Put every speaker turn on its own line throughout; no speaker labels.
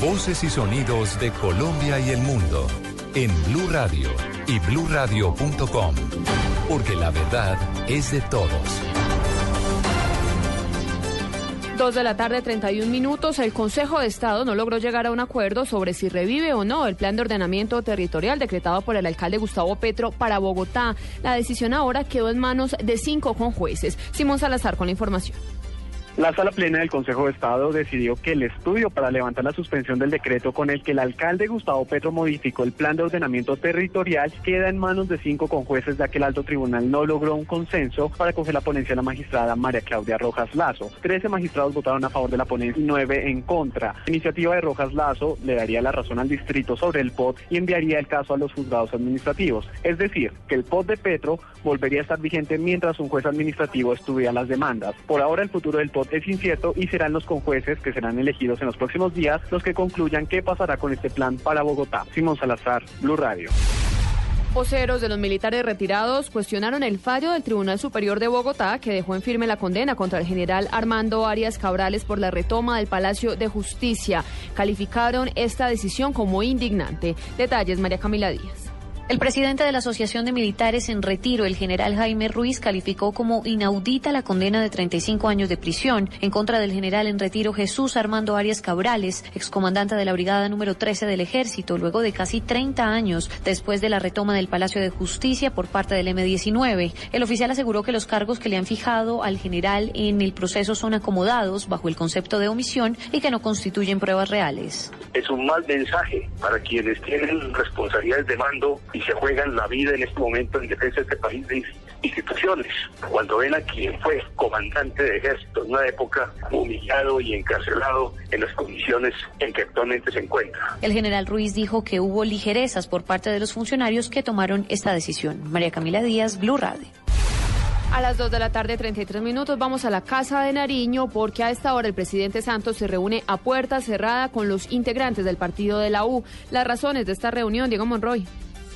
Voces y sonidos de Colombia y el mundo en Blue Radio y BlueRadio.com, porque la verdad es de todos.
Dos de la tarde, 31 minutos. El Consejo de Estado no logró llegar a un acuerdo sobre si revive o no el plan de ordenamiento territorial decretado por el alcalde Gustavo Petro para Bogotá. La decisión ahora quedó en manos de cinco jueces. Simón Salazar con la información.
La sala plena del Consejo de Estado decidió que el estudio para levantar la suspensión del decreto con el que el alcalde Gustavo Petro modificó el plan de ordenamiento territorial queda en manos de cinco conjueces, ya que el alto tribunal no logró un consenso para coger la ponencia de la magistrada María Claudia Rojas Lazo. Trece magistrados votaron a favor de la ponencia y nueve en contra. La iniciativa de Rojas Lazo le daría la razón al distrito sobre el POT y enviaría el caso a los juzgados administrativos. Es decir, que el POT de Petro volvería a estar vigente mientras un juez administrativo estudia las demandas. Por ahora el futuro del POT es incierto y serán los conjueces que serán elegidos en los próximos días los que concluyan qué pasará con este plan para Bogotá. Simón Salazar, Blue Radio.
Voceros de los militares retirados cuestionaron el fallo del Tribunal Superior de Bogotá que dejó en firme la condena contra el general Armando Arias Cabrales por la retoma del Palacio de Justicia. Calificaron esta decisión como indignante. Detalles, María Camila Díaz.
El presidente de la Asociación de Militares en Retiro, el general Jaime Ruiz, calificó como inaudita la condena de 35 años de prisión en contra del general en retiro Jesús Armando Arias Cabrales, excomandante de la Brigada número 13 del Ejército, luego de casi 30 años después de la retoma del Palacio de Justicia por parte del M-19. El oficial aseguró que los cargos que le han fijado al general en el proceso son acomodados bajo el concepto de omisión y que no constituyen pruebas reales.
Es un mal mensaje para quienes tienen responsabilidades de mando y se juegan la vida en este momento en defensa de este país de instituciones. Cuando ven a quien fue comandante de ejército en una época humillado y encarcelado en las condiciones en que actualmente se encuentra.
El general Ruiz dijo que hubo ligerezas por parte de los funcionarios que tomaron esta decisión. María Camila Díaz, Blue Radio.
A las 2 de la tarde, 33 minutos, vamos a la Casa de Nariño porque a esta hora el presidente Santos se reúne a puerta cerrada con los integrantes del partido de la U. Las razones de esta reunión, Diego Monroy.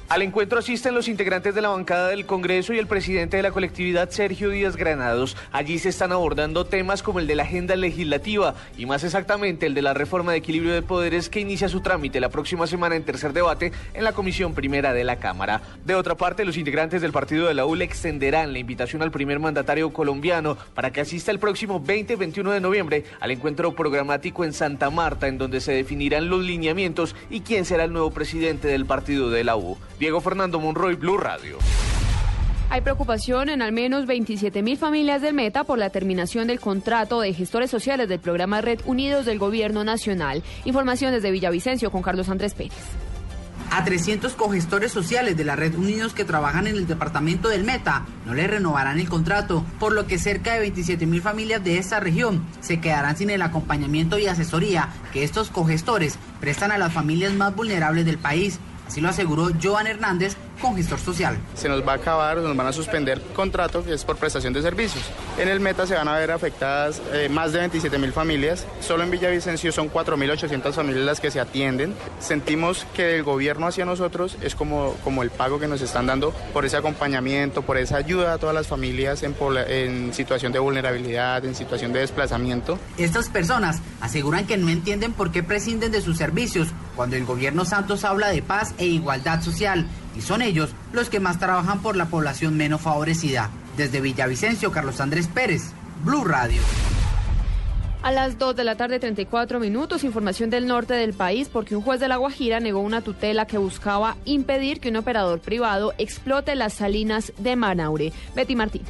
Al encuentro asisten los integrantes de la bancada del Congreso y el presidente de la colectividad, Sergio Díaz Granados. Allí se están abordando temas como el de la agenda legislativa y más exactamente el de la reforma de equilibrio de poderes que inicia su trámite la próxima semana en tercer debate en la Comisión Primera de la Cámara. De otra parte, los integrantes del partido de la UL extenderán la invitación al primer mandatario colombiano para que asista el próximo 20-21 de noviembre al encuentro programático en Santa Marta, en donde se definirán los lineamientos y quién será el nuevo presidente del partido de la U. Diego Fernando Monroy, Blue Radio.
Hay preocupación en al menos 27 mil familias del Meta por la terminación del contrato de gestores sociales del programa Red Unidos del Gobierno Nacional. Información desde Villavicencio con Carlos Andrés Pérez.
A 300 cogestores sociales de la Red Unidos que trabajan en el departamento del Meta no le renovarán el contrato, por lo que cerca de 27 mil familias de esta región se quedarán sin el acompañamiento y asesoría que estos cogestores prestan a las familias más vulnerables del país. Así lo aseguró Joan Hernández, con gestor social.
Se nos va a acabar, nos van a suspender el contrato que es por prestación de servicios. En el Meta se van a ver afectadas eh, más de 27 mil familias. Solo en Villavicencio son 4.800 familias las que se atienden. Sentimos que el gobierno hacia nosotros es como, como el pago que nos están dando por ese acompañamiento, por esa ayuda a todas las familias en, en situación de vulnerabilidad, en situación de desplazamiento.
Estas personas aseguran que no entienden por qué prescinden de sus servicios cuando el gobierno Santos habla de paz e igualdad social y son ellos los que más trabajan por la población menos favorecida. Desde Villavicencio, Carlos Andrés Pérez, Blue Radio.
A las 2 de la tarde, 34 minutos, información del norte del país, porque un juez de La Guajira negó una tutela que buscaba impedir que un operador privado explote las salinas de Manaure. Betty Martínez.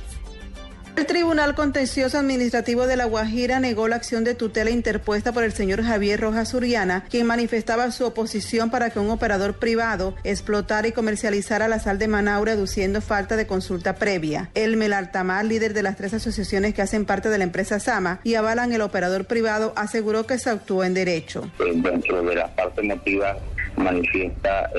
El Tribunal Contencioso Administrativo de La Guajira negó la acción de tutela interpuesta por el señor Javier Rojas Uriana, quien manifestaba su oposición para que un operador privado explotara y comercializara la sal de Manaure, aduciendo falta de consulta previa. El Melaltamar, líder de las tres asociaciones que hacen parte de la empresa Sama y avalan el operador privado, aseguró que se actuó en derecho.
Dentro de la parte motiva manifiesta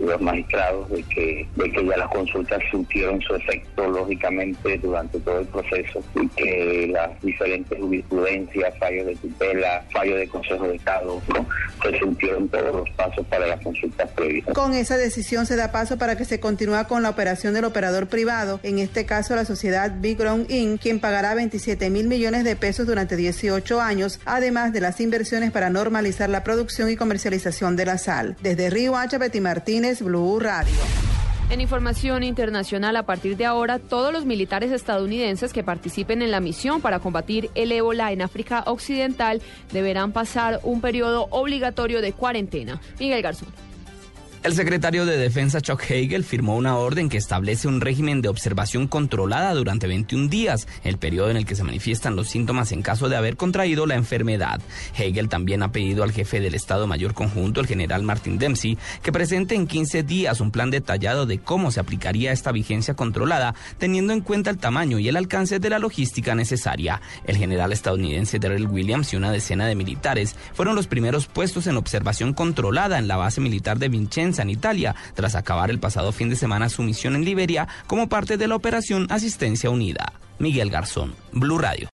los magistrados de que, de que ya las consultas surtieron su efecto lógicamente durante todo el proceso y que las diferentes jurisprudencias, fallos de tutela, fallos de Consejo de Estado, se surtieron todos los pasos para las consultas previas.
Con esa decisión se da paso para que se continúe con la operación del operador privado, en este caso la sociedad Big Ground Inc., quien pagará 27 mil millones de pesos durante 18 años, además de las inversiones para normalizar la producción y comercialización de la sal. Desde Río H. Betty Martínez, Blue Radio.
En información internacional, a partir de ahora, todos los militares estadounidenses que participen en la misión para combatir el ébola en África Occidental deberán pasar un periodo obligatorio de cuarentena. Miguel Garzón.
El secretario de Defensa Chuck Hagel firmó una orden que establece un régimen de observación controlada durante 21 días, el periodo en el que se manifiestan los síntomas en caso de haber contraído la enfermedad. Hagel también ha pedido al jefe del Estado Mayor Conjunto, el general Martin Dempsey, que presente en 15 días un plan detallado de cómo se aplicaría esta vigencia controlada, teniendo en cuenta el tamaño y el alcance de la logística necesaria. El general estadounidense Darrell Williams y una decena de militares fueron los primeros puestos en observación controlada en la base militar de Vincennes en Italia, tras acabar el pasado fin de semana su misión en Liberia como parte de la operación Asistencia Unida. Miguel Garzón, Blue Radio.